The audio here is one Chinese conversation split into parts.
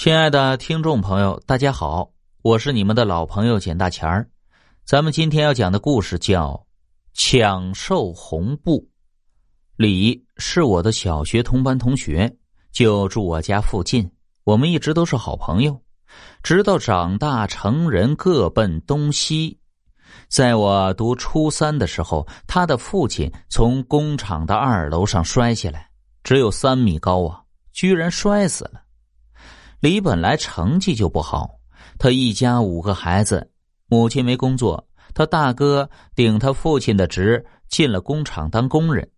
亲爱的听众朋友，大家好，我是你们的老朋友简大钱儿。咱们今天要讲的故事叫《抢售红布》。李是我的小学同班同学，就住我家附近，我们一直都是好朋友。直到长大成人，各奔东西。在我读初三的时候，他的父亲从工厂的二楼上摔下来，只有三米高啊，居然摔死了。李本来成绩就不好，他一家五个孩子，母亲没工作，他大哥顶他父亲的职进了工厂当工人，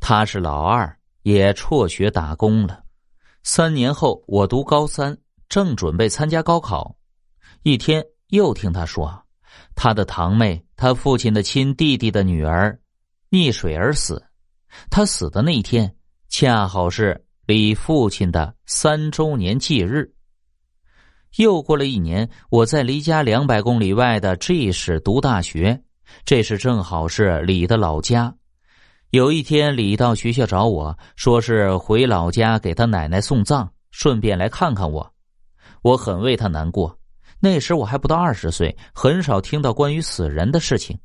他是老二，也辍学打工了。三年后，我读高三，正准备参加高考，一天又听他说，他的堂妹，他父亲的亲弟弟的女儿，溺水而死，他死的那一天恰好是。李父亲的三周年忌日。又过了一年，我在离家两百公里外的 G 市读大学，这是正好是李的老家。有一天，李到学校找我说是回老家给他奶奶送葬，顺便来看看我。我很为他难过。那时我还不到二十岁，很少听到关于死人的事情，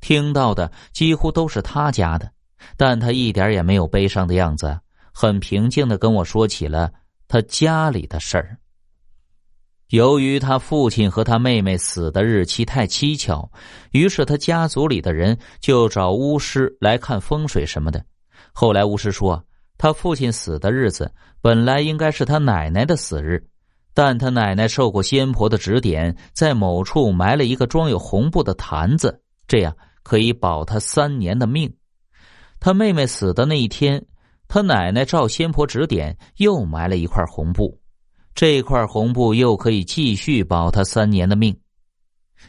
听到的几乎都是他家的，但他一点也没有悲伤的样子。很平静的跟我说起了他家里的事儿。由于他父亲和他妹妹死的日期太蹊跷，于是他家族里的人就找巫师来看风水什么的。后来巫师说，他父亲死的日子本来应该是他奶奶的死日，但他奶奶受过仙婆的指点，在某处埋了一个装有红布的坛子，这样可以保他三年的命。他妹妹死的那一天。他奶奶照仙婆指点，又埋了一块红布，这块红布又可以继续保他三年的命。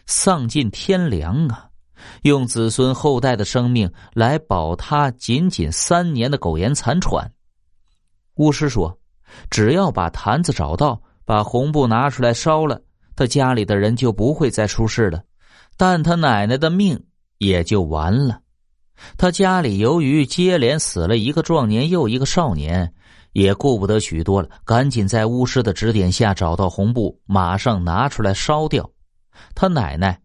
丧尽天良啊！用子孙后代的生命来保他仅仅三年的苟延残喘。巫师说：“只要把坛子找到，把红布拿出来烧了，他家里的人就不会再出事了，但他奶奶的命也就完了。”他家里由于接连死了一个壮年又一个少年，也顾不得许多了，赶紧在巫师的指点下找到红布，马上拿出来烧掉。他奶奶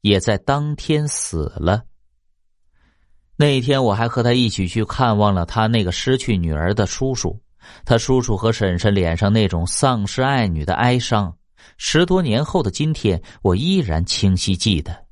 也在当天死了。那天我还和他一起去看望了他那个失去女儿的叔叔，他叔叔和婶婶脸上那种丧失爱女的哀伤，十多年后的今天，我依然清晰记得。